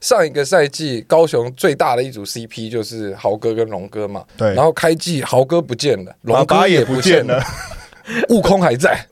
上一个赛季高雄最大的一组 CP 就是豪哥跟龙哥嘛，对然后开季豪哥不见了，龙爸爸也不见了，，悟空还在。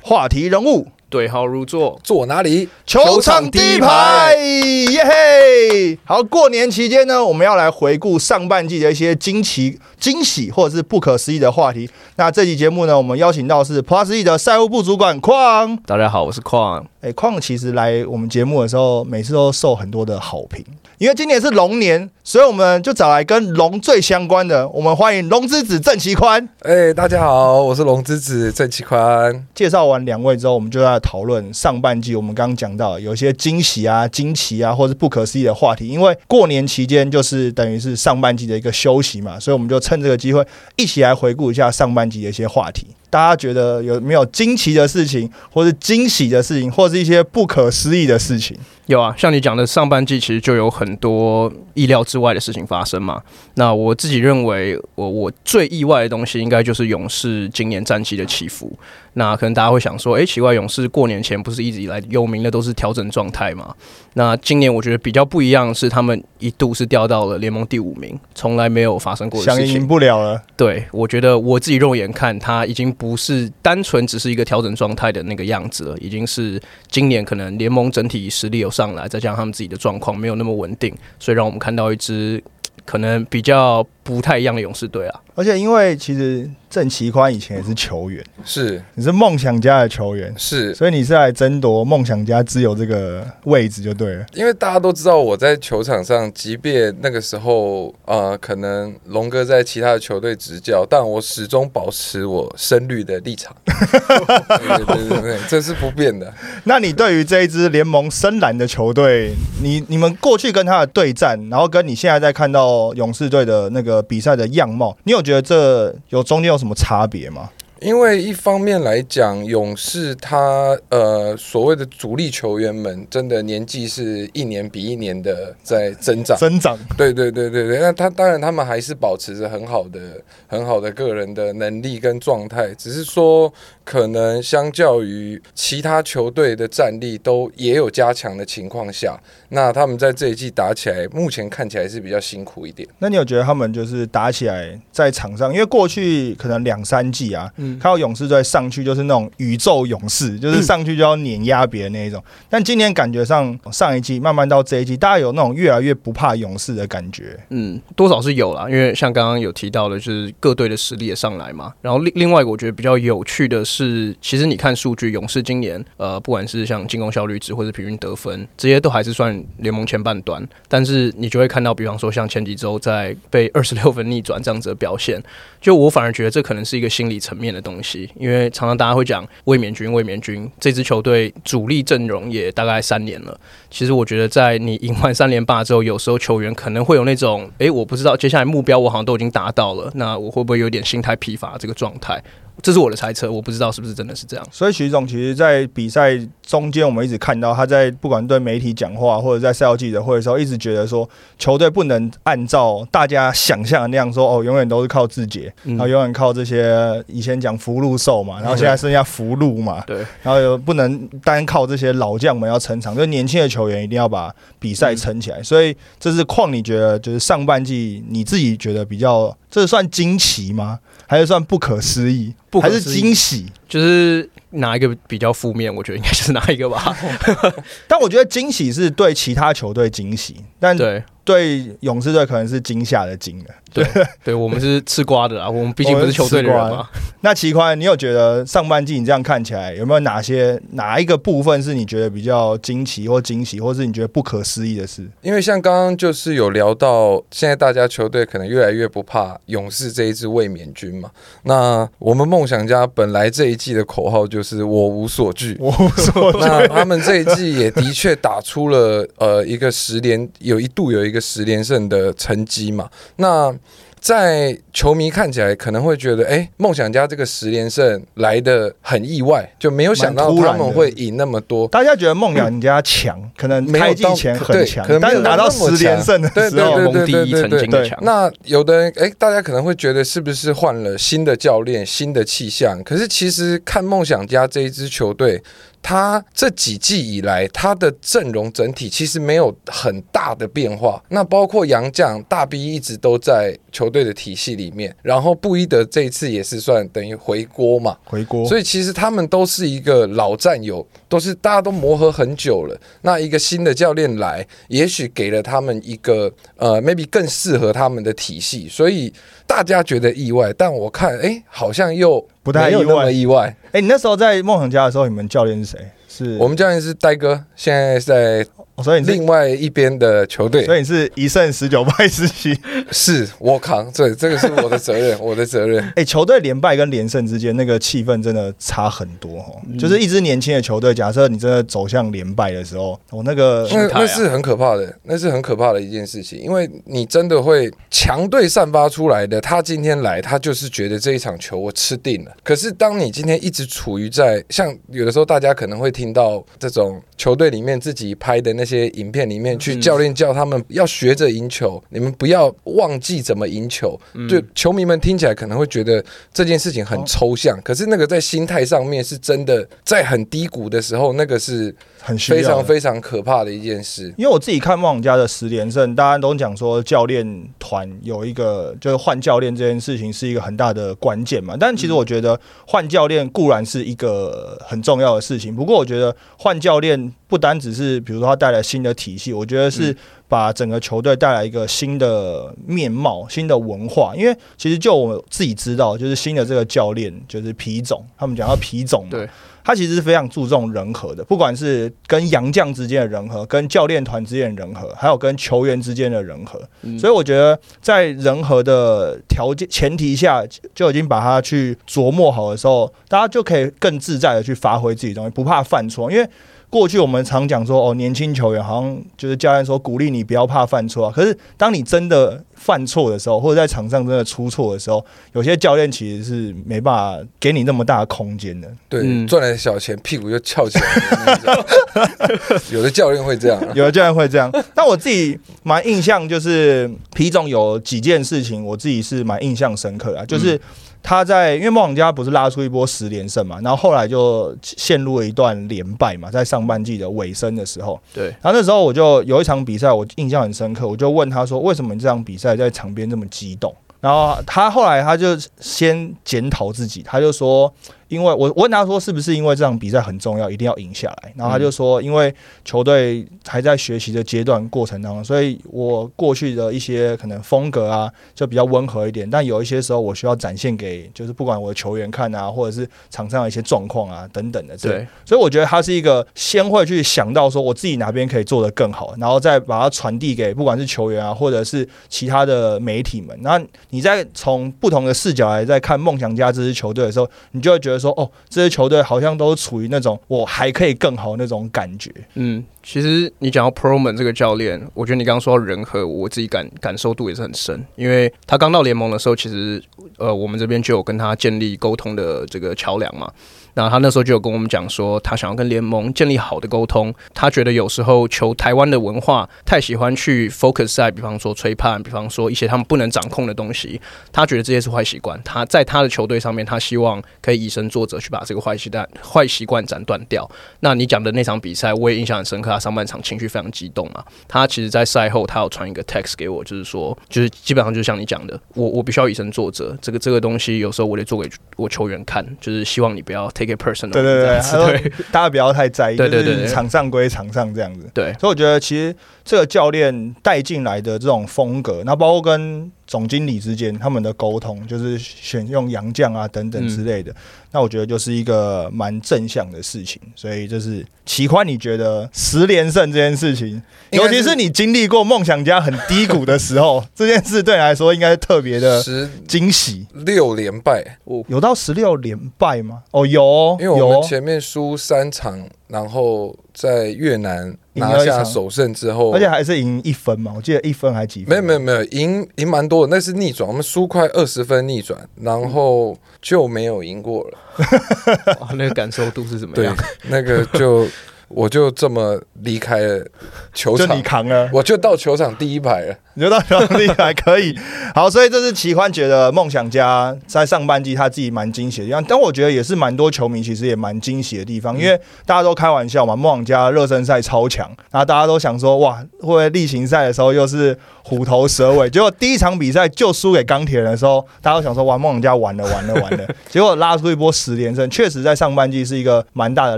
话题人物。对号入座，坐哪里？球场第一排，耶嘿！好，过年期间呢，我们要来回顾上半季的一些惊奇、惊喜或者是不可思议的话题。那这期节目呢，我们邀请到是 Plus E 的赛务部主管邝。大家好，我是矿。哎，邝其实来我们节目的时候，每次都受很多的好评，因为今年是龙年，所以我们就找来跟龙最相关的，我们欢迎龙之子郑其宽。哎、大家好，我是龙之子郑其宽。介绍完两位之后，我们就在讨论上半季我们刚刚讲到有一些惊喜啊、惊奇啊，或是不可思议的话题。因为过年期间就是等于是上半季的一个休息嘛，所以我们就趁这个机会一起来回顾一下上半季的一些话题。大家觉得有没有惊奇的事情，或是惊喜的事情，或是一些不可思议的事情？有啊，像你讲的，上半季其实就有很多意料之外的事情发生嘛。那我自己认为，我我最意外的东西，应该就是勇士今年战绩的起伏。那可能大家会想说，诶，奇怪，勇士过年前不是一直以来有名的都是调整状态嘛？那今年我觉得比较不一样是，他们一度是掉到了联盟第五名，从来没有发生过的想赢。不了了，对，我觉得我自己肉眼看，他已经不是单纯只是一个调整状态的那个样子了，已经是今年可能联盟整体实力有上来，再加上他们自己的状况没有那么稳定，所以让我们看到一支可能比较不太一样的勇士队啊。而且因为其实郑奇宽以前也是球员，是你是梦想家的球员，是，所以你是来争夺梦想家只有这个位置就对了。因为大家都知道我在球场上，即便那个时候呃，可能龙哥在其他的球队执教，但我始终保持我深绿的立场。对对对对，这是不变的。那你对于这一支联盟深蓝的球队，你你们过去跟他的对战，然后跟你现在在看到勇士队的那个比赛的样貌，你有觉得这有中间有什么差别吗？因为一方面来讲，勇士他呃所谓的主力球员们，真的年纪是一年比一年的在增长。增长，对对对对对，那他当然他们还是保持着很好的很好的个人的能力跟状态，只是说可能相较于其他球队的战力都也有加强的情况下，那他们在这一季打起来，目前看起来是比较辛苦一点。那你有觉得他们就是打起来在场上，因为过去可能两三季啊，嗯看到勇士队上去就是那种宇宙勇士，就是上去就要碾压别人那一种。但今年感觉上上一季慢慢到这一季，大家有那种越来越不怕勇士的感觉。嗯，多少是有啦，因为像刚刚有提到的，就是各队的实力也上来嘛。然后另另外一个我觉得比较有趣的是，其实你看数据，勇士今年呃，不管是像进攻效率值或者平均得分，这些都还是算联盟前半段。但是你就会看到，比方说像前几周在被二十六分逆转这样子的表现，就我反而觉得这可能是一个心理层面的东西，因为常常大家会讲卫冕军，卫冕军这支球队主力阵容也大概三年了。其实我觉得，在你赢完三连霸之后，有时候球员可能会有那种，诶，我不知道接下来目标我好像都已经达到了，那我会不会有点心态疲乏这个状态？这是我的猜测，我不知道是不是真的是这样。所以徐总其实，在比赛中间，我们一直看到他在不管对媒体讲话，或者在赛后记者会的时候，一直觉得说，球队不能按照大家想象的那样说，哦，永远都是靠自己，嗯然后永远靠这些以前讲福禄寿嘛，然后现在剩下福禄嘛，对，然后又不能单靠这些老将们要撑场，就年轻的球员一定要把比赛撑起来。所以这是况，你觉得就是上半季你自己觉得比较，这算惊奇吗？还是算不可思议？还是不可思议惊喜？就是哪一个比较负面，我觉得应该就是哪一个吧。但我觉得惊喜是对其他球队惊喜，但对对勇士队可能是惊吓的惊的。对对，我们是吃瓜的啊，我们毕竟不是球队的人嘛。那奇宽，你有觉得上半季你这样看起来，有没有哪些哪一个部分是你觉得比较惊奇或惊喜，或是你觉得不可思议的事？因为像刚刚就是有聊到，现在大家球队可能越来越不怕勇士这一支卫冕军嘛。那我们梦想家本来这一季的口号就是“我无所惧”，我无所惧 那他们这一季也的确打出了呃一个十连，有一度有一个十连胜的成绩嘛。那在球迷看起来可能会觉得，哎，梦想家这个十连胜来的很意外，就没有想到他们会赢那么多。大家觉得梦想家强，可能开季前很强，但是拿到十连胜的时候，蒙第一曾经的强。那有的人，哎，大家可能会觉得是不是换了新的教练、新的气象？可是其实看梦想家这一支球队。他这几季以来，他的阵容整体其实没有很大的变化。那包括杨将大 B 一直都在球队的体系里面，然后布伊德这一次也是算等于回锅嘛，回锅。所以其实他们都是一个老战友，都是大家都磨合很久了。那一个新的教练来，也许给了他们一个呃，maybe 更适合他们的体系，所以大家觉得意外。但我看，哎，好像又。不太意外，意外。哎，你那时候在梦想家的时候，你们教练是谁？是我们教练是呆哥，现在在。所以另外一边的球队，所以你是一胜十九败十七，是我扛，对，这个是我的责任，我的责任。哎，球队连败跟连胜之间那个气氛真的差很多哦。就是一支年轻的球队，假设你真的走向连败的时候，我那个那那是很可怕的，那是很可怕的一件事情，因为你真的会强队散发出来的，他今天来，他就是觉得这一场球我吃定了。可是当你今天一直处于在像有的时候，大家可能会听到这种球队里面自己拍的那。那些影片里面去，教练叫他们要学着赢球，你们不要忘记怎么赢球。对球迷们听起来可能会觉得这件事情很抽象，可是那个在心态上面是真的，在很低谷的时候，那个是很非常非常可怕的一件事。因为我自己看梦家的十连胜，大家都讲说教练团有一个就是换教练这件事情是一个很大的关键嘛。但其实我觉得换教练固然是一个很重要的事情，不过我觉得换教练。不单只是，比如说他带来新的体系，我觉得是把整个球队带来一个新的面貌、新的文化。因为其实就我自己知道，就是新的这个教练就是皮总，他们讲到皮总对，他其实是非常注重人和的，不管是跟杨将之间的人和，跟教练团之间的人和，还有跟球员之间的人和。所以我觉得在人和的条件前提下，就已经把它去琢磨好的时候，大家就可以更自在的去发挥自己东西，不怕犯错，因为。过去我们常讲说，哦，年轻球员好像就是教练说鼓励你不要怕犯错啊。可是当你真的犯错的时候，或者在场上真的出错的时候，有些教练其实是没办法给你那么大的空间的。对，赚来小钱屁股就翘起来。有的教练会这样，有的教练会这样。但我自己蛮印象就是皮总有几件事情，我自己是蛮印象深刻的，就是。他在因为梦想家不是拉出一波十连胜嘛，然后后来就陷入了一段连败嘛，在上半季的尾声的时候，对，然后那时候我就有一场比赛，我印象很深刻，我就问他说，为什么这场比赛在场边这么激动？然后他后来他就先检讨自己，他就说。因为我我问他说是不是因为这场比赛很重要，一定要赢下来？然后他就说，因为球队还在学习的阶段过程当中，所以我过去的一些可能风格啊，就比较温和一点。但有一些时候，我需要展现给就是不管我的球员看啊，或者是场上的一些状况啊等等的。对，所以我觉得他是一个先会去想到说我自己哪边可以做得更好，然后再把它传递给不管是球员啊，或者是其他的媒体们。那你在从不同的视角来在看梦想家这支球队的时候，你就会觉得。说哦，这些球队好像都处于那种我还可以更好那种感觉。嗯，其实你讲到 Proman 这个教练，我觉得你刚刚说到人和，我自己感感受度也是很深，因为他刚到联盟的时候，其实呃，我们这边就有跟他建立沟通的这个桥梁嘛。那他那时候就有跟我们讲说，他想要跟联盟建立好的沟通。他觉得有时候球台湾的文化太喜欢去 focus 在，比方说吹判，比方说一些他们不能掌控的东西。他觉得这些是坏习惯。他在他的球队上面，他希望可以以身作则，去把这个坏习惯坏习惯斩断掉。那你讲的那场比赛，我也印象很深刻。他上半场情绪非常激动嘛。他其实，在赛后，他有传一个 text 给我，就是说，就是基本上就是像你讲的，我我必须要以身作则。这个这个东西，有时候我得做给我球员看，就是希望你不要 take。it personal，对对对，对，大家不要太在意，就是场上归场上这样子。对，所以我觉得其实这个教练带进来的这种风格，那包括跟。总经理之间他们的沟通，就是选用洋将啊等等之类的，那我觉得就是一个蛮正向的事情。所以就是奇宽，你觉得十连胜这件事情，尤其是你经历过梦想家很低谷的时候，这件事对你来说应该是特别的惊喜。六连败，有到十六连败吗？哦，有，因为我们前面输三场，然后在越南。拿下首胜之后，而且还是赢一分嘛，我记得一分还几分？没有没有没有赢赢蛮多的，那是逆转，我们输快二十分逆转，然后就没有赢过了。哇那个感受度是怎么样对样？，那个就我就这么离开了球场就你，扛了，我就到球场第一排了。你就到球场第一排可以。好，所以这是奇欢觉得梦想家在上半季他自己蛮惊喜的地方，但我觉得也是蛮多球迷其实也蛮惊喜的地方，因为大家都开玩笑嘛，梦想家热身赛超强，然后大家都想说哇，会不会例行赛的时候又是虎头蛇尾？结果第一场比赛就输给钢铁人的时候，大家都想说哇，梦想家完了完了完了，结果拉出一波十连胜，确实在上半季是一个蛮大的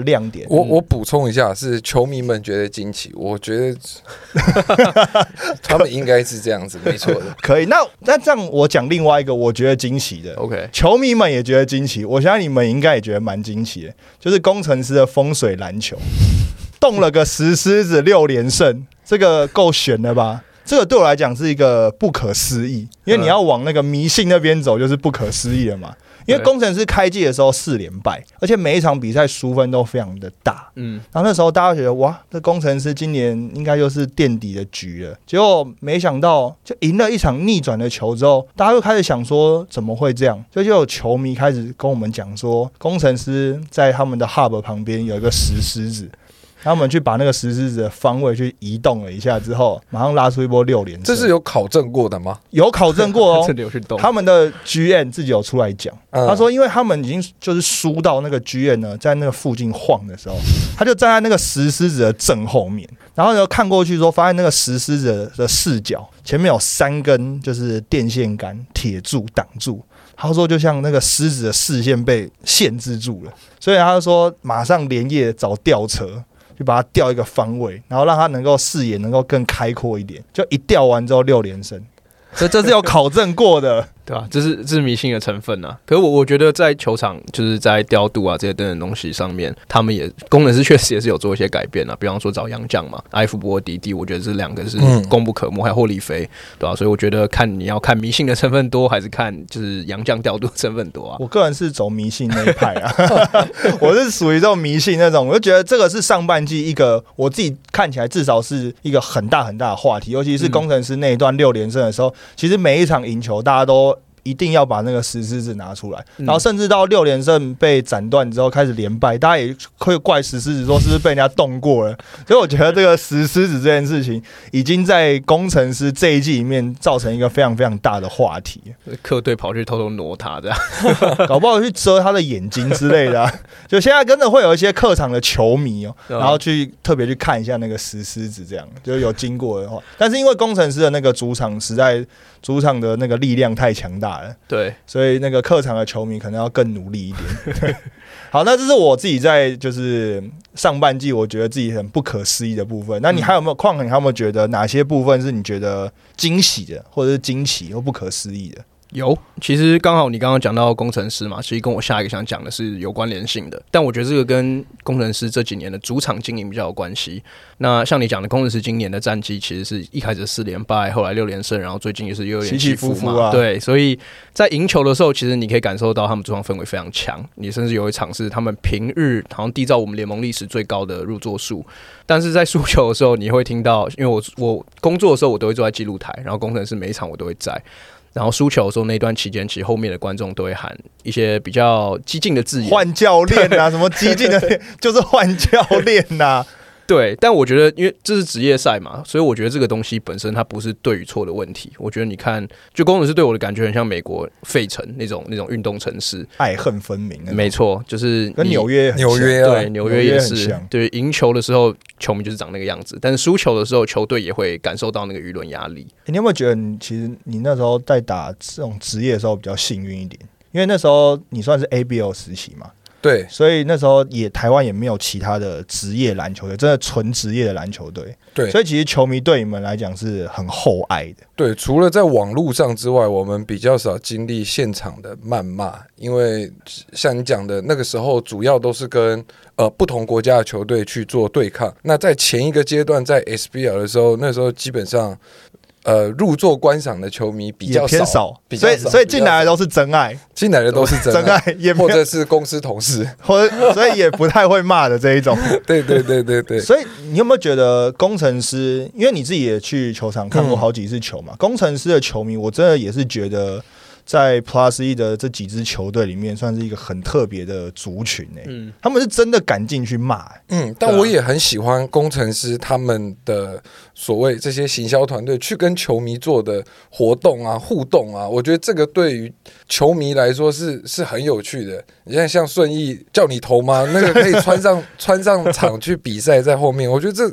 亮点。我我补充一下，是球迷们觉得惊奇，我觉得 他们应该是这样子，没错的。可以，那那这样我讲另外一个我觉得惊奇的，OK，球迷们也觉得惊奇，我相信你们应该也觉得蛮惊奇的，就是工程师的风水篮球 动了个石狮子六连胜，这个够悬了吧？这个对我来讲是一个不可思议，因为你要往那个迷信那边走，就是不可思议了嘛。因为工程师开季的时候四连败，而且每一场比赛输分都非常的大，嗯，然后那时候大家觉得哇，这工程师今年应该又是垫底的局了。结果没想到，就赢了一场逆转的球之后，大家又开始想说怎么会这样？所以就有球迷开始跟我们讲说，工程师在他们的 hub 旁边有一个石狮子。他们去把那个石狮子的方位去移动了一下之后，马上拉出一波六连胜。这是有考证过的吗？有考证过哦 他们的 GM 自己有出来讲，嗯他说，因为他们已经就是输到那个 G N 呢，在那个附近晃的时候，他就站在那个石狮子的正后面，然后呢看过去说，发现那个石狮子的视角前面有三根就是电线杆、铁柱挡住。他说，就像那个狮子的视线被限制住了，所以他就说马上连夜找吊车。就把它调一个方位，然后让它能够视野能够更开阔一点。就一调完之后六连胜，所以这是有考证过的。对吧、这是这是迷信的成分啊。可是我我觉得在球场就是在调度啊这些等等东西上面，他们也工程师确实也是有做一些改变啊。比方说找杨将嘛，埃夫波、迪迪，我觉得这两个是嗯功不可没，还有霍利菲，对吧、所以我觉得看你要看迷信的成分多，还是看就是杨将调度的成分多啊。我个人是走迷信那一派啊，我是属于这种迷信那种，我就觉得这个是上半季一个我自己看起来至少是一个很大很大的话题，尤其是工程师那一段六连胜的时候，其实每一场赢球大家都。一定要把那个石狮子拿出来，嗯然后甚至到六连胜被斩断之后开始连败，大家也会怪石狮子说是不是被人家动过了。所以我觉得这个石狮子这件事情，已经在工程师这一季里面造成一个非常非常大的话题。客队跑去偷偷挪他这样，搞不好去遮他的眼睛之类的、啊。就现在真的会有一些客场的球迷哦、然后去特别去看一下那个石狮子，这样就有经过的话。但是因为工程师的那个主场实在主场的那个力量太强大了，对，所以那个客场的球迷可能要更努力一点。好，那这是我自己在就是上半季我觉得自己很不可思议的部分。那你还有没有况？你还有没有觉得哪些部分是你觉得惊喜的，或者是惊奇或不可思议的？有，其实刚好你刚刚讲到工程师嘛，其实跟我下一个想讲的是有关联性的，但我觉得这个跟工程师这几年的主场经营比较有关系。那像你讲的，工程师今年的战绩其实是一开始四连败，后来六连胜，然后最近也是又有点起起起伏嘛。伏伏啊对，所以在赢球的时候，其实你可以感受到他们主场氛围非常强。你甚至有一场是他们平日好像缔造我们联盟历史最高的入座数，但是在输球的时候，你会听到，因为我我工作的时候我都会坐在记录台，然后工程师每一场我都会在。然后输球的时候，那段期间，其实后面的观众都会喊一些比较激进的字眼，换教练啊，什么激进的，就是换教练呐、对，但我觉得，因为这是职业赛嘛，所以我觉得这个东西本身它不是对与错的问题。我觉得你看，就工程师对我的感觉很像美国费城那种那种运动城市，爱恨分明。没错，就是跟纽约纽约啊对纽约也是对赢球的时候球迷就是长那个样子，但是输球的时候球队也会感受到那个舆论压力。欸你有没有觉得你其实你那时候在打这种职业的时候比较幸运一点？因为那时候你算是 ABL 时期嘛，对所以那时候也台湾也没有其他的职业篮球队，真的纯职业的篮球队。对所以其实球迷对你们来讲是很厚爱的。对，除了在网络上之外，我们比较少经历现场的谩骂，因为像你讲的那个时候，主要都是跟呃不同国家的球队去做对抗。那在前一个阶段，在 SBL 的时候，那时候基本上。呃入座观赏的球迷比较偏少，比较少所以所以进来的都是真爱，进来的都是真 真爱也或者是公司同事。或者所以也不太会骂的这一种。对对对对对，所以你有没有觉得工程师？因为你自己也去球场看过好几次球嘛，工程师的球迷，我真的也是觉得在 Plus E 的这几支球队里面，算是一个很特别的族群诶、嗯，他们是真的敢进去骂、欸嗯，但我也很喜欢工程师他们的所谓这些行销团队去跟球迷做的活动啊、互动啊，我觉得这个对于球迷来说是是很有趣的。你看像顺义叫你投吗？那个可以穿上 穿上场去比赛，在后面，我觉得这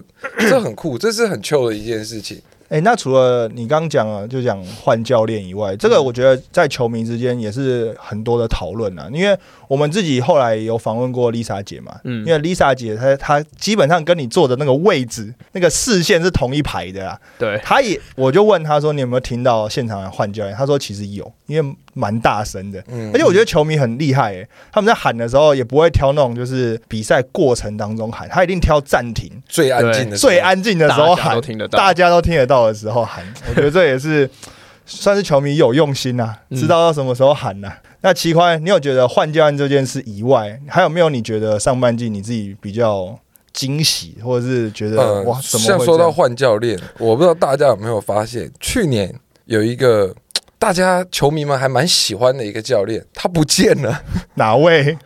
这很酷，这是很 chill 的一件事情。哎、那除了你刚刚讲了，就讲换教练以外，这个我觉得在球迷之间也是很多的讨论啊。因为我们自己后来有访问过 Lisa 姐嘛，嗯因为 Lisa 姐她她基本上跟你坐的那个位置、那个视线是同一排的啊。对，她也，我就问她说：“你有没有听到现场的换教练？”她说：“其实有，因为蛮大声的。”嗯，而且我觉得球迷很厉害诶、他们在喊的时候也不会挑那种就是比赛过程当中喊，他一定挑暂停最安静的时候最安静的时候喊大家都，听得到，大家都听得到的时候喊。我觉得这也是 算是球迷有用心呐、嗯知道要什么时候喊呐、那奇宽，你有觉得换教练这件事以外，还有没有你觉得上半季你自己比较惊喜，或者是觉得、呃哇，怎么像说到？换教练，我不知道大家有没有发现，去年有一个大家球迷们还蛮喜欢的一个教练，他不见了，哪位？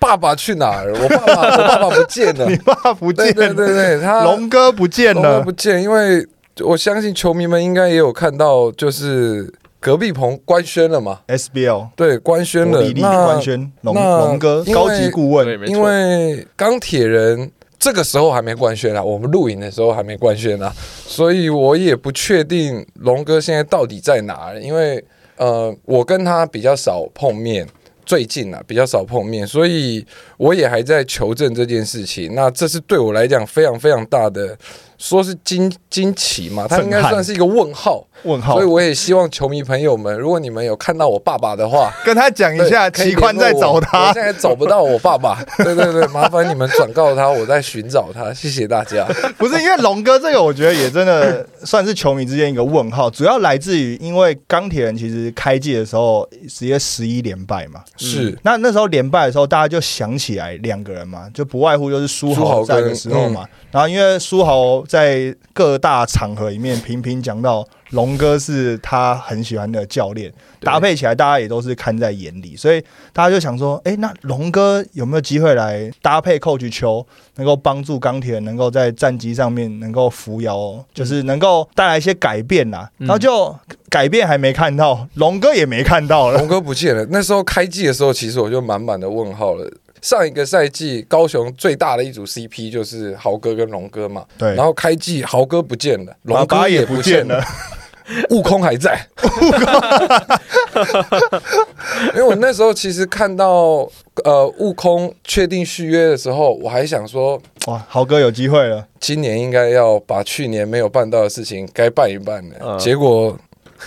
爸爸去哪儿了？我爸爸，我爸爸不见了你。爸不见了，对对对，他龙哥不见了龙哥不，见，因为我相信球迷们应该也有看到，就是隔壁棚官宣了嘛，SBL 对，官宣了李。丽那官宣龙龙哥高级顾问因，为钢铁人这个时候还没官宣啊，我们录影的时候还没官宣啊，所以我也不确定龙哥现在到底在哪。因为呃，我跟他比较少碰面，最近啊比较少碰面，所以我也还在求证这件事情。那这是对我来讲非常非常大的，说是惊惊奇嘛，他应该算是一个问号。问号所以，我也希望球迷朋友们，如果你们有看到我爸爸的话，跟他讲一下，对可以齐宽在找他我现。在找不到我爸爸。对对对，麻烦你们转告他，我在寻找他。谢谢大家。不是因为龙哥这个，我觉得也真的算是球迷之间一个问号，主要来自于因为钢铁人其实开季的时候直接十一连败嘛，是，那那时候连败的时候，大家就想起来两个人嘛，就不外乎就是苏豪在的时候嘛。然后因为苏豪在各大场合里面频频讲到龙哥是他很喜欢的教练，搭配起来大家也都是看在眼里，所以大家就想说，哎、那龙哥有没有机会来搭配 Coach 球，能够帮助钢铁人能够在战绩上面能够扶摇，就是能够带来一些改变啦。嗯然后就改变还没看到，龙哥也没看到了。龙哥不见了。那时候开季的时候，其实我就满满的问号了。上一个赛季，高雄最大的一组 CP 就是豪哥跟龙哥嘛。对，然后开季豪哥不见了，龙哥也不见了 悟空还在。因为我那时候其实看到呃悟空确定续约的时候，我还想说，哇，豪哥有机会了。今年应该要把去年没有办到的事情该办一办了。嗯结果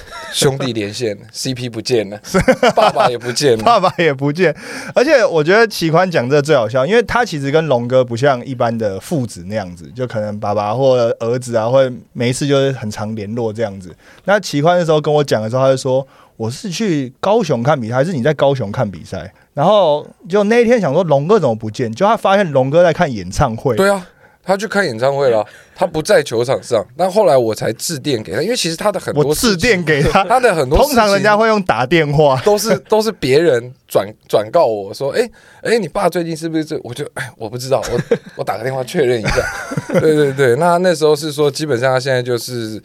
兄弟连线，CP 不见了，爸爸也不见了。爸爸也不见，而且我觉得齐宽讲这最好笑，因为他其实跟龙哥不像一般的父子那样子，就可能爸爸或者儿子啊，会没事就是很常联络这样子。那齐宽那时候跟我讲的时候，他就说我是去高雄看比赛，还是你在高雄看比赛？然后就那一天想说龙哥怎么不见，就他发现龙哥在看演唱会。对啊，他去看演唱会了，他不在球场上。但后来我才致致电给他，因为其实他的很多我致电给他，他的很多通常人家会会用打电话。都是都是别人转转告我说，哎、哎、你爸最近是不是这？我就哎，我不知道，我 我打个电话确认一下。对对对，那那时候是说，基本上他现在就是。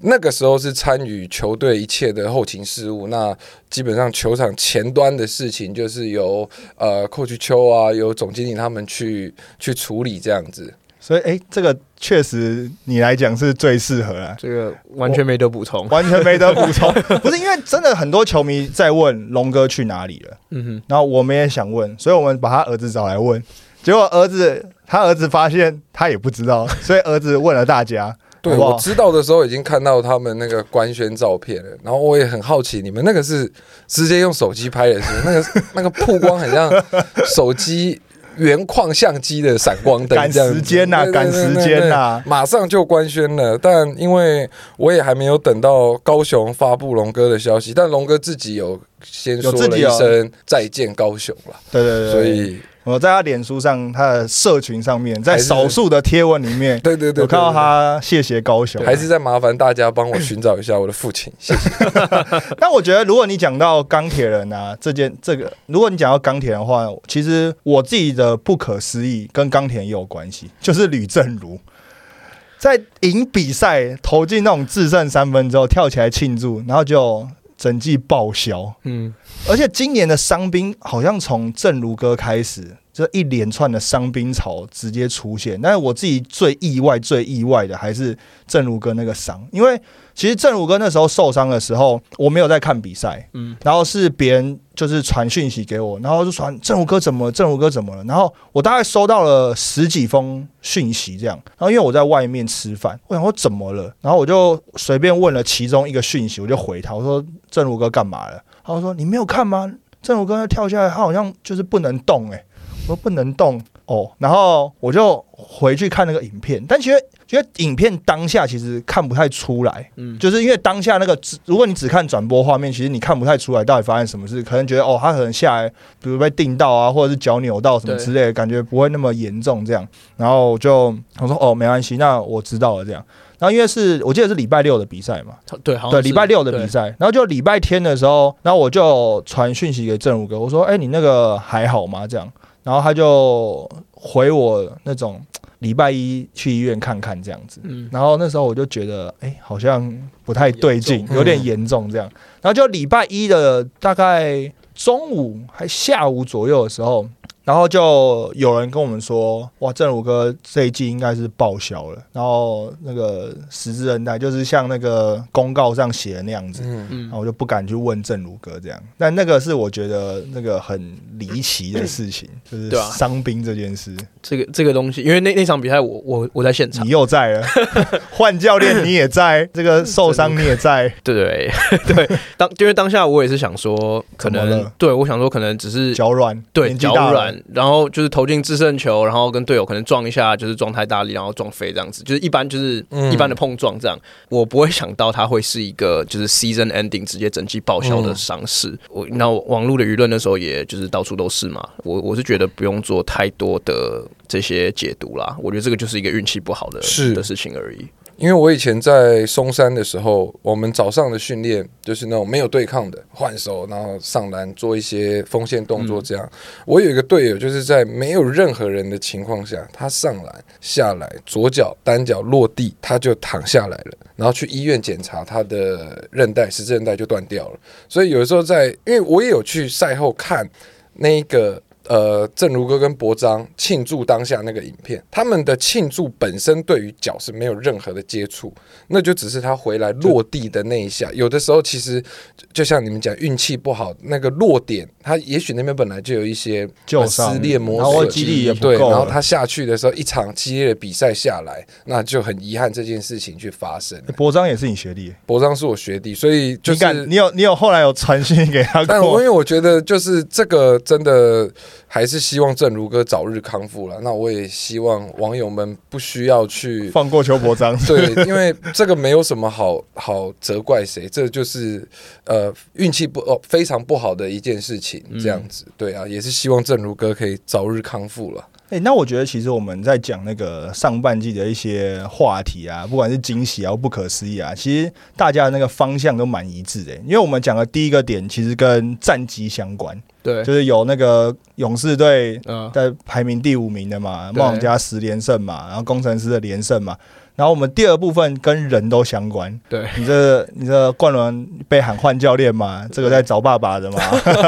那个时候是参与球队一切的后勤事务，那基本上球场前端的事情就是由呃寇去秋啊，由总经理他们去去处理这样子。所以，哎、这个确实你来讲是最适合了。这个完全没得补充。完全没得补充。不是因为真的很多球迷在问龙哥去哪里了，嗯哼，然后我们也想问，所以我们把他儿子找来问，结果儿子他儿子发现他也不知道，所以儿子问了大家，对，好好我知道的时候已经看到他们那个官宣照片了，然后我也很好奇，你们那个是直接用手机拍的是是？那个那个曝光很像手机原矿相机的闪光灯，赶时间呐，赶时间呐。马上就官宣了，但因为我也还没有等到高雄发布龙哥的消息，但龙哥自己有先说了一声再见高雄了，对对对，所以我在他脸书上，他的社群上面，在少数的贴文里面，对对对，我看到。他谢谢高雄。还是在麻烦大家帮我寻找一下我的父亲，谢谢。但我觉得，如果你讲到钢铁人啊，这件这个，如果你讲到钢铁人的话，其实我自己的不可思议跟钢铁人也有关系，就是吕正如在赢比赛投进那种制胜三分之后，跳起来庆祝，然后就整季报销。嗯，而且今年的伤兵好像从正如哥开始，这一连串的伤兵潮直接出现。但是我自己最意外、最意外的还是正如哥那个伤，因为其实正如哥那时候受伤的时候，我没有在看比赛，嗯然后是别人就是传讯息给我，然后就传正如哥怎么了，正如哥怎么了，然后我大概收到了十几封讯息这样，然后因为我在外面吃饭，我想说怎么了，然后我就随便问了其中一个讯息，我就回他，我说正如哥干嘛了？他说你没有看吗？正如哥跳下来，他好像就是不能动哎、我说不能动哦，然后我就回去看那个影片，但其实觉得影片当下其实看不太出来，嗯就是因为当下那个只，如果你只看转播画面，其实你看不太出来到底发生什么事，可能觉得哦，他可能下来，比如被定到啊，或者是脚扭到什么之类的，感觉不会那么严重这样。然后我就我说哦，没关系，那我知道了这样。然后因为是我记得是礼拜六的比赛嘛，对，对，礼拜六的比赛，然后就礼拜天的时候，然后我就传讯息给正如哥，我说：“哎、你那个还好吗？”这样，然后他就回我那种礼拜一去医院看看这样子。嗯，然后那时候我就觉得，哎、好像不太对劲有点严重这样。然后就礼拜一的大概中午还下午左右的时候，然后就有人跟我们说，哇，正如哥这一季应该是报销了，然后那个十字韧带就是像那个公告上写的那样子。嗯，嗯。然后我就不敢去问正如哥这样，但那个是我觉得那个很离奇的事情，就是伤兵这件事。这个这个东西，因为那那场比赛我我我在现场。你，又在了，换教练你也在，这个受伤你也在，对对。对，当因为当下我也是想说，可能对我想说可能只是脚软，对脚软，然后就是投进制胜球，然后跟队友可能撞一下，就是撞太大力，然后撞飞这样子，就是一般就是嗯一般的碰撞这样。我不会想到它会是一个就是 season ending 直接整季报销的伤势。我那网络的舆论那时候也就是到处都是嘛，我我是觉得不用做太多的这些解读啦。我觉得这个就是一个运气不好的是的事情而已。因为我以前在松山的时候，我们早上的训练就是那种没有对抗的换手，然后上篮做一些锋线动作。这样，我有一个队友，就是在没有任何人的情况下，他上篮下来，左脚单脚落地，他就躺下来了，然后去医院检查他的韧带，十字韧带就断掉了。所以有的时候在，因为我也有去赛后看那一个。呃，正如哥跟博章庆祝当下那个影片，他们的庆祝本身对于脚是没有任何的接触，那就只是他回来落地的那一下。有的时候其实就像你们讲运气不好，那个落点，他也许那边本来就有一些撕裂磨损，肌力也不对，够然后他下去的时候，一场激烈的比赛下来，那就很遗憾这件事情去发生。博章也是你学弟，博章是我学弟，所以就是你敢，你有你有后来有传讯给他 但我因？为我觉得就是这个真的还是希望正如哥早日康复了。那我也希望网友们不需要去放过邱伯章，对，因为这个没有什么好好责怪谁，这就是呃运气不哦非常不好的一件事情，这样子。对啊，也是希望正如哥可以早日康复了。哎、那我觉得其实我们在讲那个上半季的一些话题啊，不管是惊喜啊、或不可思议啊，其实大家的那个方向都蛮一致的、因为我们讲的第一个点其实跟战机相关，对，就是有那个勇士队嗯，在排名第五名的嘛，对。梦想家十连胜嘛，然后工程师的连胜嘛。然后我们第二部分跟人都相关，对，你这你这冠伦被喊换教练嘛，这个在找爸爸的嘛。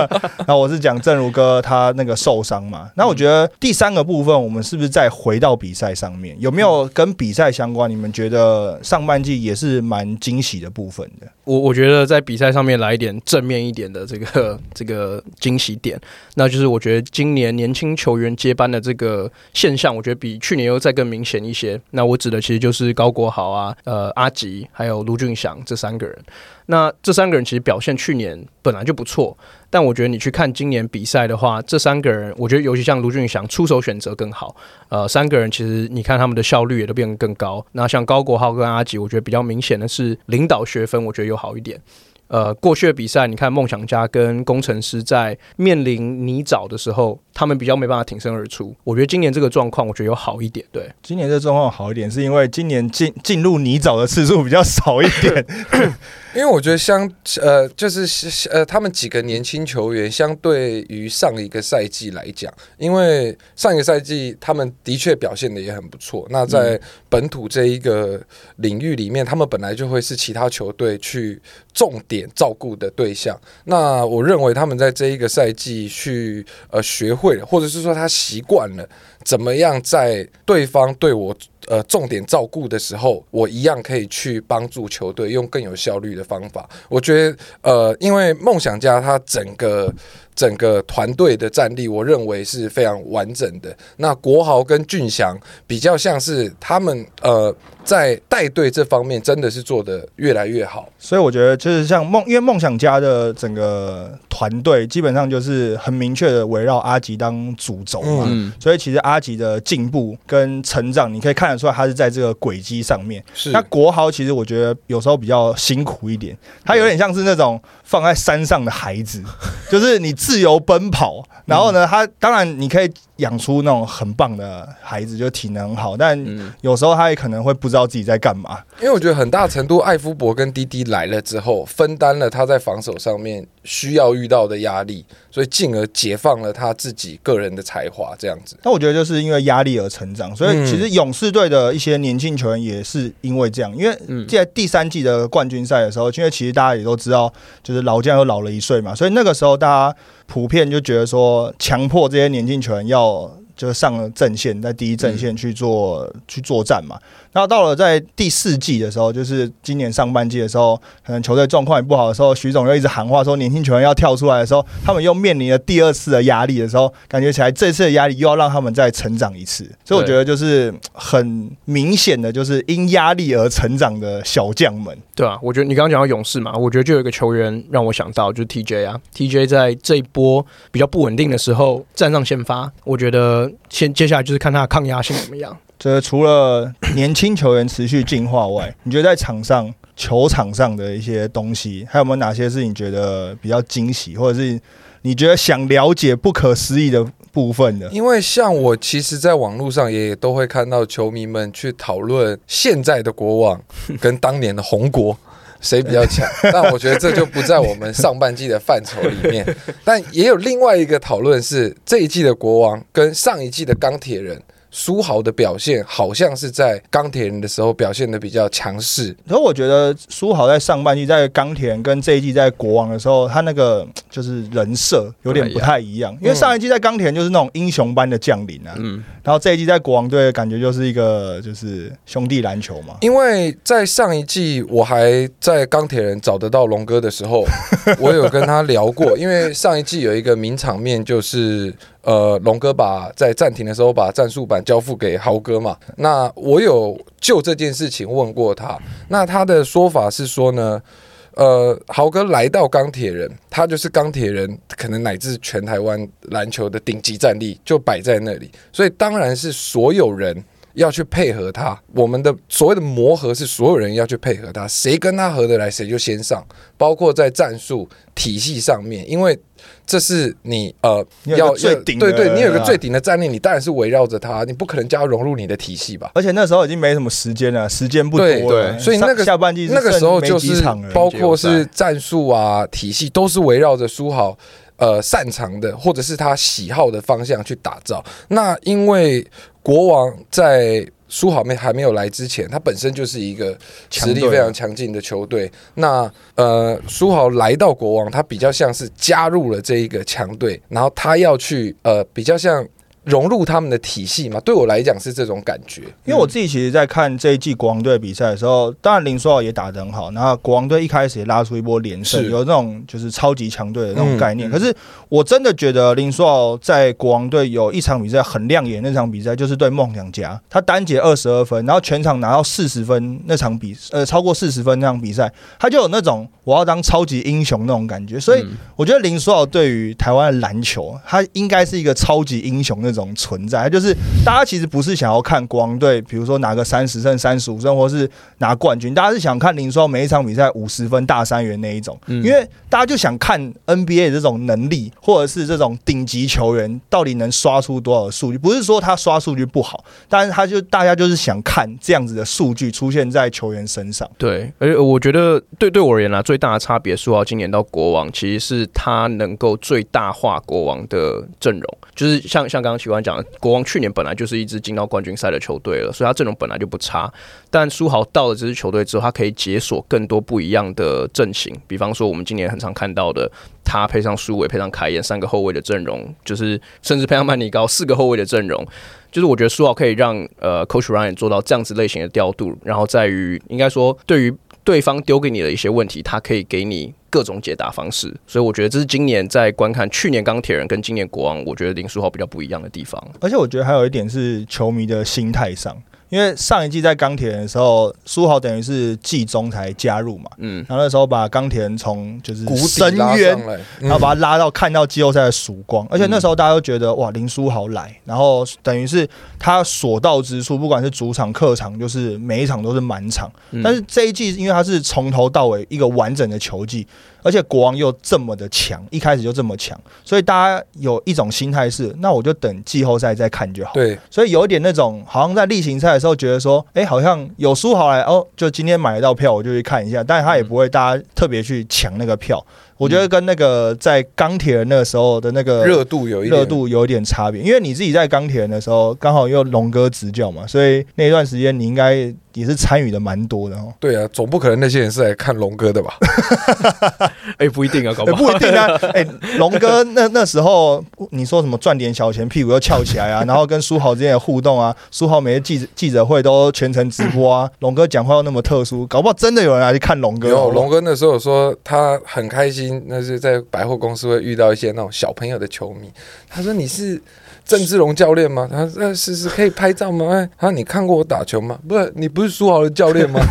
那我是讲正如哥他那个受伤嘛。那我觉得第三个部分，我们是不是再回到比赛上面，有没有跟比赛相关？你们觉得上半季也是蛮惊喜的部分的？我我觉得在比赛上面来一点正面一点的这个这个惊喜点，那就是我觉得今年年轻球员接班的这个现象，我觉得比去年又再更明显一些。那我指的其实就是是高国豪啊、呃阿吉还有卢俊祥这三个人。那这三个人其实表现去年本来就不错，但我觉得你去看今年比赛的话，这三个人，我觉得尤其像卢俊祥出手选择更好。呃，三个人其实你看他们的效率也都变得更高。那像高国豪跟阿吉，我觉得比较明显的是领导学分，我觉得有好一点。呃，过去的比赛，你看梦想家跟工程师在面临泥沼的时候，他们比较没办法挺身而出。我觉得今年这个状况，我觉得有好一点。对，今年这状况好一点，是因为今年进进入泥沼的次数比较少一点。因为我觉得相呃，就是呃，他们几个年轻球员相对于上一个赛季来讲，因为上一个赛季他们的确表现的也很不错。那在本土这一个领域里面，他们本来就会是其他球队去重点照顾的对象。那我认为他们在这一个赛季去呃学会或者是说他习惯了怎么样在对方对我。呃，重点照顾的时候，我一样可以去帮助球队用更有效率的方法。我觉得，呃，因为梦想家他整个。整个团队的战力，我认为是非常完整的。那国豪跟俊祥比较像是他们呃，在带队这方面真的是做的越来越好。所以我觉得就是像梦，因为梦想家的整个团队基本上就是很明确的围绕阿吉当主轴嘛。所以其实阿吉的进步跟成长，你可以看得出来，他是在这个轨迹上面。是。那国豪其实我觉得有时候比较辛苦一点，他有点像是那种放在山上的孩子，就是你。自由奔跑，然后呢？他当然你可以。养出那种很棒的孩子，就体能好，但有时候他也可能会不知道自己在干嘛。因为我觉得很大程度，艾夫伯跟滴滴来了之后，分担了他在防守上面需要遇到的压力，所以进而解放了他自己个人的才华。这样子，那我觉得就是因为压力而成长。所以其实勇士队的一些年轻球员也是因为这样，因为在第三季的冠军赛的时候，因为其实大家也都知道，就是老将又老了一岁嘛，所以那个时候大家普遍就觉得说，强迫这些年轻球员要。就是上了阵线，在第一阵线去做去作战嘛。然后到了在第四季的时候，就是今年上半季的时候，可能球队状况也不好的时候，徐总又一直喊话说年轻球员要跳出来的时候，他们又面临了第二次的压力的时候，感觉起来这次的压力又要让他们再成长一次。所以我觉得就是很明显的，就是因压力而成长的小将们。对啊，我觉得你刚刚讲到勇士嘛，我觉得就有一个球员让我想到就是 TJ 啊，TJ 在这一波比较不稳定的时候站上先发，我觉得先接下来就是看他的抗压性怎么样。这除了年轻球员持续进化外，你觉得在场上、球场上的一些东西，还有没有哪些是你觉得比较惊喜，或者是你觉得想了解不可思议的部分的？因为像我，其实，在网络上也都会看到球迷们去讨论现在的国王跟当年的红国 谁比较强，但我觉得这就不在我们上半季的范畴里面。但也有另外一个讨论是，这一季的国王跟上一季的钢铁人。苏豪的表现好像是在钢铁人的时候表现的比较强势，可是我觉得苏豪在上半季在钢铁人跟这一季在国王的时候，他那个就是人设有点不太一样，因为上一季在钢铁人就是那种英雄般的将领啊，嗯，然后这一季在国王队感觉就是一个就是兄弟篮球嘛。因为在上一季我还在钢铁人找得到龙哥的时候，我有跟他聊过，因为上一季有一个名场面就是。呃，龙哥把在暂停的时候把战术板交付给豪哥嘛？那我有就这件事情问过他，那他的说法是说呢，呃，豪哥来到钢铁人，他就是钢铁人，可能乃至全台湾篮球的顶级战力就摆在那里，所以当然是所有人要去配合他。我们的所谓的磨合是所有人要去配合他，谁跟他合得来，谁就先上，包括在战术体系上面，因为。这是你呃要最顶对对，你有个最顶的战力，你当然是围绕着他，你不可能叫他融入你的体系吧？而且那时候已经没什么时间了，时间不多了，所以那个下半季那个时候就是包括是战术啊体系都是围绕着苏豪呃擅长的或者是他喜好的方向去打造。那因为国王在。苏豪没还没有来之前，他本身就是一个实力非常强劲的球队。那呃，苏豪来到国王，他比较像是加入了这一个强队，然后他要去呃，比较像融入他们的体系嘛。对我来讲是这种感觉，因为我自己其实，在看这一季国王队比赛的时候，当然林书豪也打得很好，然后国王队一开始也拉出一波连胜，有那种就是超级强队的那种概念。可是我真的觉得林书豪在国王队有一场比赛很亮眼，那场比赛就是对梦想家，他单节二十二分，然后全场拿到四十分，那场比呃超过四十分那场比赛，他就有那种我要当超级英雄那种感觉。所以嗯我觉得林书豪对于台湾的篮球，他应该是一个超级英雄那种存在。就是大家其实不是想要看国王队，比如说拿个三十胜、三十五胜，或是拿冠军，大家是想看林书豪每一场比赛五十分大三元那一种，嗯因为大家就想看 NBA 这种能力，或者是这种顶级球员到底能刷出多少数据。不是说他刷数据不好，但是他就大家就是想看这样子的数据出现在球员身上。对，而且我觉得对对我而言啦，最大的差别，苏豪今年到国王，其实是他能够最大化国王的阵容，就是像像刚刚奇官讲的，国王去年本来就是一支进到冠军赛的球队了，所以他阵容本来就不差。但苏豪到了这支球队之后，他可以解锁更多不一样的阵型，比方说我们今年很常看到的，他配上苏伟配上凯燕三个后卫的阵容，就是甚至配上曼尼高四个后卫的阵容。就是我觉得苏豪可以让呃 Coach Ryan 做到这样子类型的调度，然后在于应该说对于对方丢给你的一些问题，他可以给你各种解答方式，所以我觉得这是今年在观看去年钢铁人跟今年国王，我觉得林书豪比较不一样的地方。而且我觉得还有一点是球迷的心态上，因为上一季在钢铁的时候，苏豪等于是季中才加入嘛，嗯，然后那时候把钢铁人从就是深渊然后把他拉到看到季后赛的曙光，而且嗯。那时候大家都觉得哇林书豪来，然后等于是他所到之处，不管是主场客场，就是每一场都是满场。嗯。但是这一季因为他是从头到尾一个完整的球季，而且国王又这么的强，一开始就这么强，所以大家有一种心态是，那我就等季后赛再看就好。对，所以有一点那种，好像在例行赛的时候觉得说，哎、好像有输好来哦，就今天买得到票，我就去看一下。但是他也不会大家特别去抢那个票。我觉得跟那个在钢铁人那个时候的那个热度有一热度有一点差别，因为你自己在钢铁人的时候，刚好又龙哥执教嘛，所以那段时间你应该也是参与的蛮多的哦。对啊，总不可能那些人是来看龙哥的吧？哎、不一定啊，搞欸、不好不一定啊，哎、龙哥那那时候你说什么赚点小钱，屁股又翘起来啊，然后跟书豪之间的互动啊，书豪每次记记者会都全程直播啊，龙哥讲话又那么特殊，搞不好真的有人来去看龙哥。有龙哥那时候说他很开心，那是在百货公司会遇到一些那种小朋友的球迷。他说：“你是郑志龙教练吗？”他说：“那，是是，可以拍照吗？”哎，他说：“你看过我打球吗？不是，你不是苏豪的教练吗？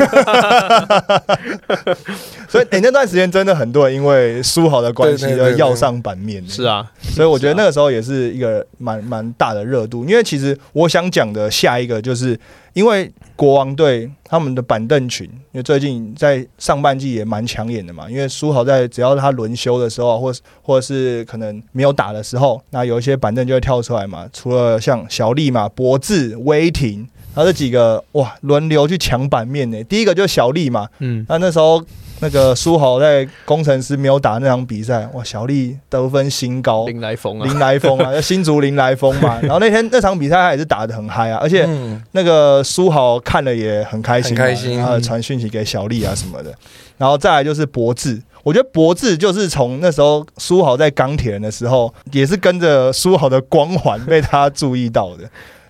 所以哎、欸那段时间真的很多人因为苏豪的关系而要上版面。是啊，所以我觉得那个时候也是一个蛮蛮大的热度，因为其实我想讲的下一个就是，因为国王队他们的板凳群，因为最近在上半季也蛮抢眼的嘛，因为苏豪在只要他轮休的时候啊，或是或者是可能没有打的时候，那有一些板凳就会跳出来嘛，除了像小丽嘛、博智、威霆。然后这几个哇，轮流去抢版面呢。第一个就是小丽嘛，嗯，那那时候那个苏豪在工程师没有打那场比赛，哇，小丽得分新高，林来峰啊，林来疯啊，新竹林来峰嘛。然后那天那场比赛他也是打的很嗨啊，而且嗯，那个苏豪看了也很开心开心然后传讯息给小丽啊什么的。然后再来就是博智，我觉得博智就是从那时候苏豪在钢铁人的时候，也是跟着苏豪的光环被他注意到的。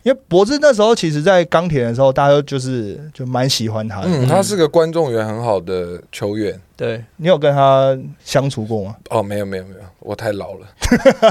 因为博智那时候其实，在钢铁的时候，大家都就是就蛮喜欢他的。嗯，他是个观众缘很好的球员。对，你有跟他相处过吗？哦，没有没有没有，我太老了。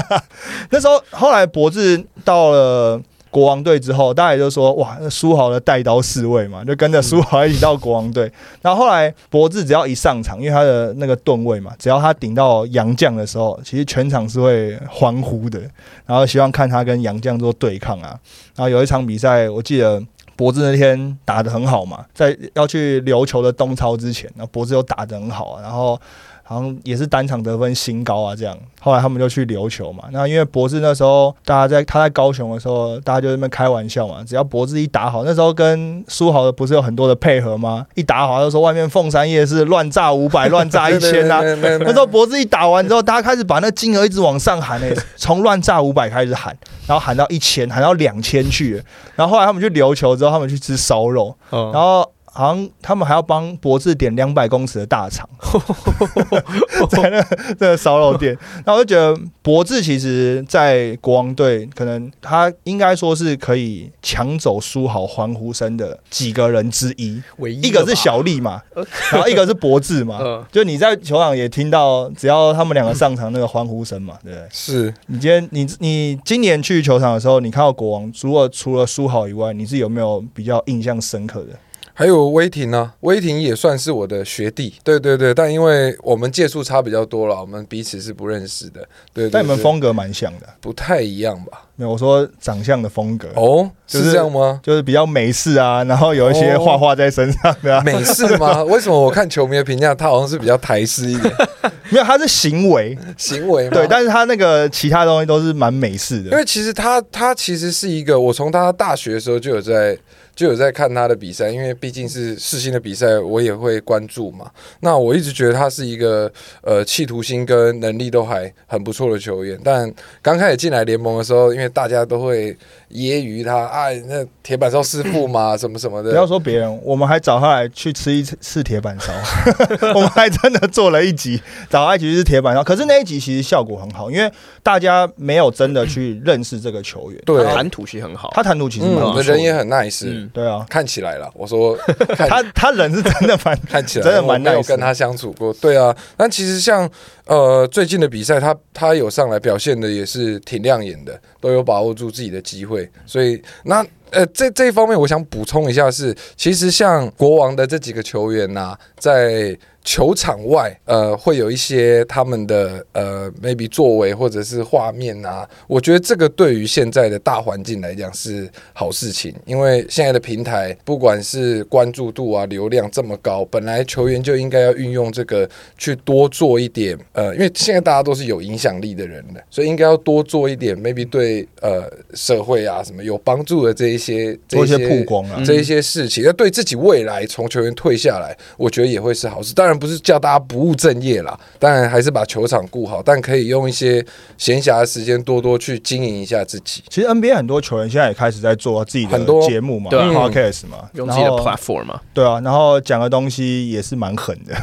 那时候后来博智到了国王队之后，大家也就说哇，那苏豪的带刀侍卫嘛，就跟着苏豪一起到国王队。然后后来博智只要一上场，因为他的那个盾位嘛，只要他顶到杨将的时候，其实全场是会欢呼的，然后希望看他跟杨将做对抗啊。然后有一场比赛，我记得。博智那天打得很好嘛，在要去琉球的东超之前，然后博智又打得很好，然后好像也是单场得分新高啊，这样。后来他们就去琉球嘛。那因为博智那时候大家在他在高雄的时候，大家就在那边开玩笑嘛。只要博智一打好，那时候跟苏豪的不是有很多的配合吗？一打好就说外面凤山夜市乱炸五百，乱炸一千啊。那时候博智一打完之后，大家开始把那金额一直往上喊诶、从乱炸五百开始喊，然后喊到一千，喊到两千去了。然后后来他们去琉球之后，他们去吃烧肉，嗯然后好像他们还要帮博智点两百公尺的大肠，在那这个烧肉店。那我就觉得博智其实，在国王队可能他应该说是可以抢走苏豪欢呼声的几个人之一。唯一一个是小丽嘛，然后一个是博智嘛。嗯就你在球场也听到，只要他们两个上场那个欢呼声嘛，对不对？是你今天你你今年去球场的时候，你看到国王，除了除了苏豪以外，你是有没有比较印象深刻的？还有威霆呢，威霆也算是我的学弟，对对对，但因为我们届数差比较多了，我们彼此是不认识的，对对但你们对风格蛮像的，不太一样吧？没有我说长相的风格，哦，就是是这样吗？就是比较美式啊，然后有一些哦画画在身上的、啊，美式吗？为什么我看球迷的评价，他好像是比较台式一点 没有，他是行为，行为吗？对，但是他那个其他东西都是蛮美式的。因为其实他他其实是一个，我从他大学的时候就有在就有在看他的比赛，因为毕竟是世新的比赛，我也会关注嘛。那我一直觉得他是一个呃企图心跟能力都还很不错的球员，但刚开始进来联盟的时候，因为大家都会揶揄他啊，那铁板烧师傅嘛，什么什么的。不要说别人，我们还找他来去吃一次铁板烧，我们还真的做了一集找他一起去吃铁板烧。可是那一集其实效果很好，因为大家没有真的去认识这个球员。对谈吐其实很好，他谈吐其实蛮嗯，不错人也，很 nice，、嗯对啊，看起来了。我说 他他人是真的蛮看起来真的蛮 nice 跟他相处过。对啊，但其实像呃最近的比赛，他他有上来表现的也是挺亮眼的，都有把握住自己的机会。所以那呃这这一方面，我想补充一下是，其实像国王的这几个球员呐、在球场外，呃，会有一些他们的呃，maybe 作为或者是画面啊，我觉得这个对于现在的大环境来讲是好事情，因为现在的平台不管是关注度啊、流量这么高，本来球员就应该要运用这个去多做一点，呃，因为现在大家都是有影响力的人的，所以应该要多做一点，maybe 对呃社会啊什么有帮助的这一些这一些些曝光啊。这一些事情，那对自己未来从球员退下来，我觉得也会是好事。当然不是叫大家不务正业啦，当然还是把球场顾好，但可以用一些闲暇的时间多多去经营一下自己。其实 NBA 很多球员现在也开始在做自己的很多节目嘛对啊，podcast 嘛，用自己的 platform 嘛，对啊，然后讲的东西也是蛮狠的。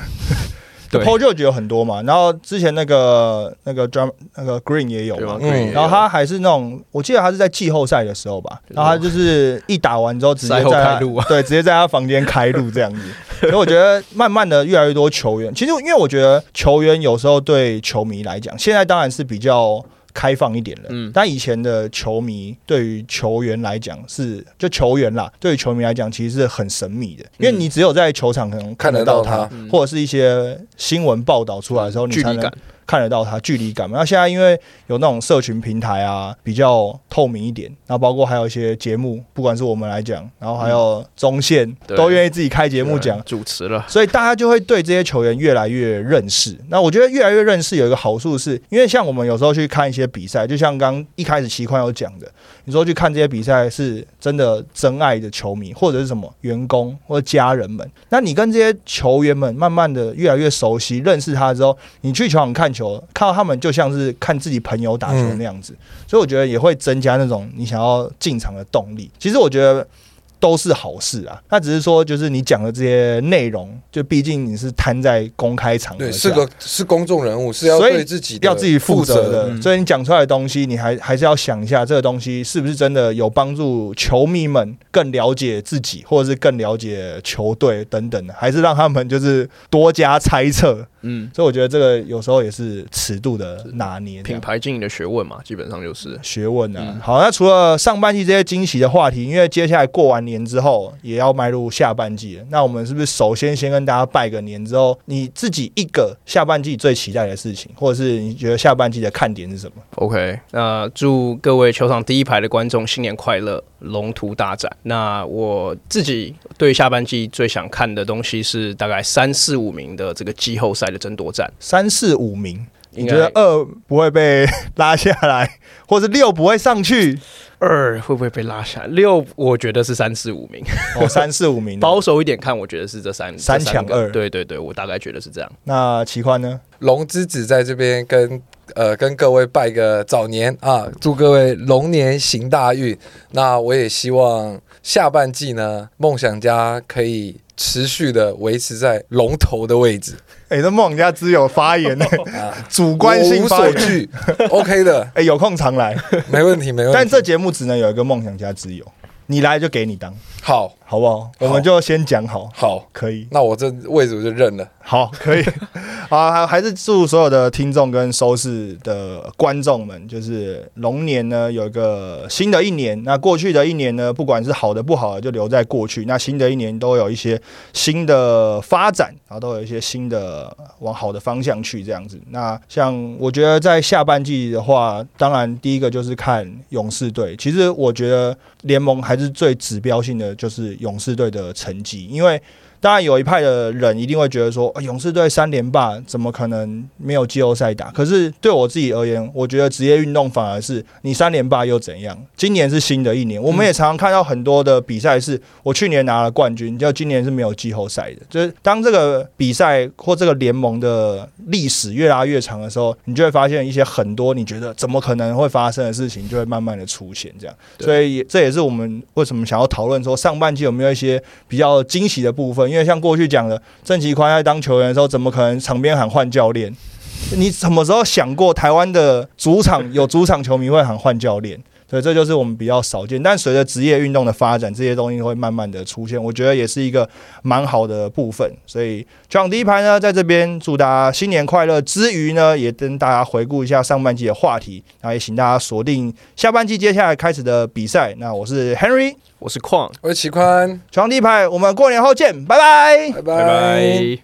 对 p o j o 有很多嘛，然后之前那个那个 drum 那个 Green 也有嘛？嗯然后他还是那种，我记得他是在季后赛的时候吧，然后他就是一打完之后直接在开录啊 对，直接在他房间开路这样子。所以我觉得慢慢的越来越多球员，其实因为我觉得球员有时候对球迷来讲，现在当然是比较。开放一点了，嗯。但以前的球迷对于球员来讲是就球员啦，对于球迷来讲其实是很神秘的，因为你只有在球场可能看得到他，或者是一些新闻报道出来的时候，你才能看得到它距离感嘛。那现在因为有那种社群平台啊，比较透明一点，然后包括还有一些节目，不管是我们来讲，然后还有中线、对都愿意自己开节目讲。主持了，所以大家就会对这些球员越来越认识。那我觉得越来越认识有一个好处是，因为像我们有时候去看一些比赛，就像刚一开始齐宽有讲的，你说去看这些比赛是真的真爱的球迷，或者是什么员工或者家人们。那你跟这些球员们慢慢的越来越熟悉，认识他之后，你去球场看球，看到他们就像是看自己朋友打球那样子，所以我觉得也会增加那种你想要进场的动力。其实我觉得。都是好事啊，那只是说，就是你讲的这些内容，就毕竟你是摊在公开场合对，是个是公众人物，是要对自己要自己负责的，嗯。所以你讲出来的东西，你还还是要想一下，这个东西是不是真的有帮助球迷们更了解自己，或者是更了解球队等等的，还是让他们就是多加猜测。嗯，所以我觉得这个有时候也是尺度的拿捏，品牌经营的学问嘛，基本上就是学问啊。嗯好，那除了上半季这些惊喜的话题，因为接下来过完年之后也要迈入下半季了，那我们是不是首先先跟大家拜个年之后，你自己一个下半季最期待的事情，或者是你觉得下半季的看点是什么？OK，那祝各位球场第一排的观众新年快乐，龙图大展。那我自己对下半季最想看的东西是大概三四五名的这个季后赛的争夺战。三四五名，你觉得二不会被 拉下来，或是六不会上去？二会不会被拉下来？六我觉得是三四五名，哦，三四五名。保守一点看，我觉得是这三三这个抢二对对对，我大概觉得是这样。那奇幻呢？龙之子在这边跟呃跟各位拜个早年啊，祝各位龙年行大运。那我也希望下半季呢，梦想家可以持续的维持在龙头的位置，哎、这梦想家之友发言呢、主观性发言。所惧，OK 的，哎、有空常来，没问题，没问题。但这节目只能有一个梦想家之友，你来就给你当，好好不好？我们就先讲好，好，可以。那我这位置我就认了。好，可以。啊，还还是祝所有的听众跟收视的观众们，就是龙年呢有一个新的一年。那过去的一年呢，不管是好的不好的，就留在过去。那新的一年都有一些新的发展，然后都有一些新的往好的方向去这样子。那像我觉得在下半季的话，当然第一个就是看勇士队。其实我觉得联盟还还是最指标性的就是勇士队的成绩，因为。当然，有一派的人一定会觉得说，呃勇士队三连霸怎么可能没有季后赛打？可是对我自己而言，我觉得职业运动反而是你三连霸又怎样？今年是新的一年，我们也常常看到很多的比赛是，我去年拿了冠军，就今年是没有季后赛的。就是当这个比赛或这个联盟的历史越拉越长的时候，你就会发现一些很多你觉得怎么可能会发生的事情，就会慢慢的出现。这样，所以这也是我们为什么想要讨论说上半季有没有一些比较惊喜的部分，因为像过去讲的，郑奇宽在当球员的时候，怎么可能场边喊换教练？你什么时候想过台湾的主场有主场球迷会喊换教练？所以这就是我们比较少见，但随着职业运动的发展，这些东西会慢慢的出现，我觉得也是一个蛮好的部分。所以球场第一排呢，在这边祝大家新年快乐之余呢，也跟大家回顾一下上半季的话题，然后也请大家锁定下半季接下来开始的比赛。那我是 Henry，我是矿，我是齐宽，球场第一排，我们过年后见，拜拜。拜拜拜。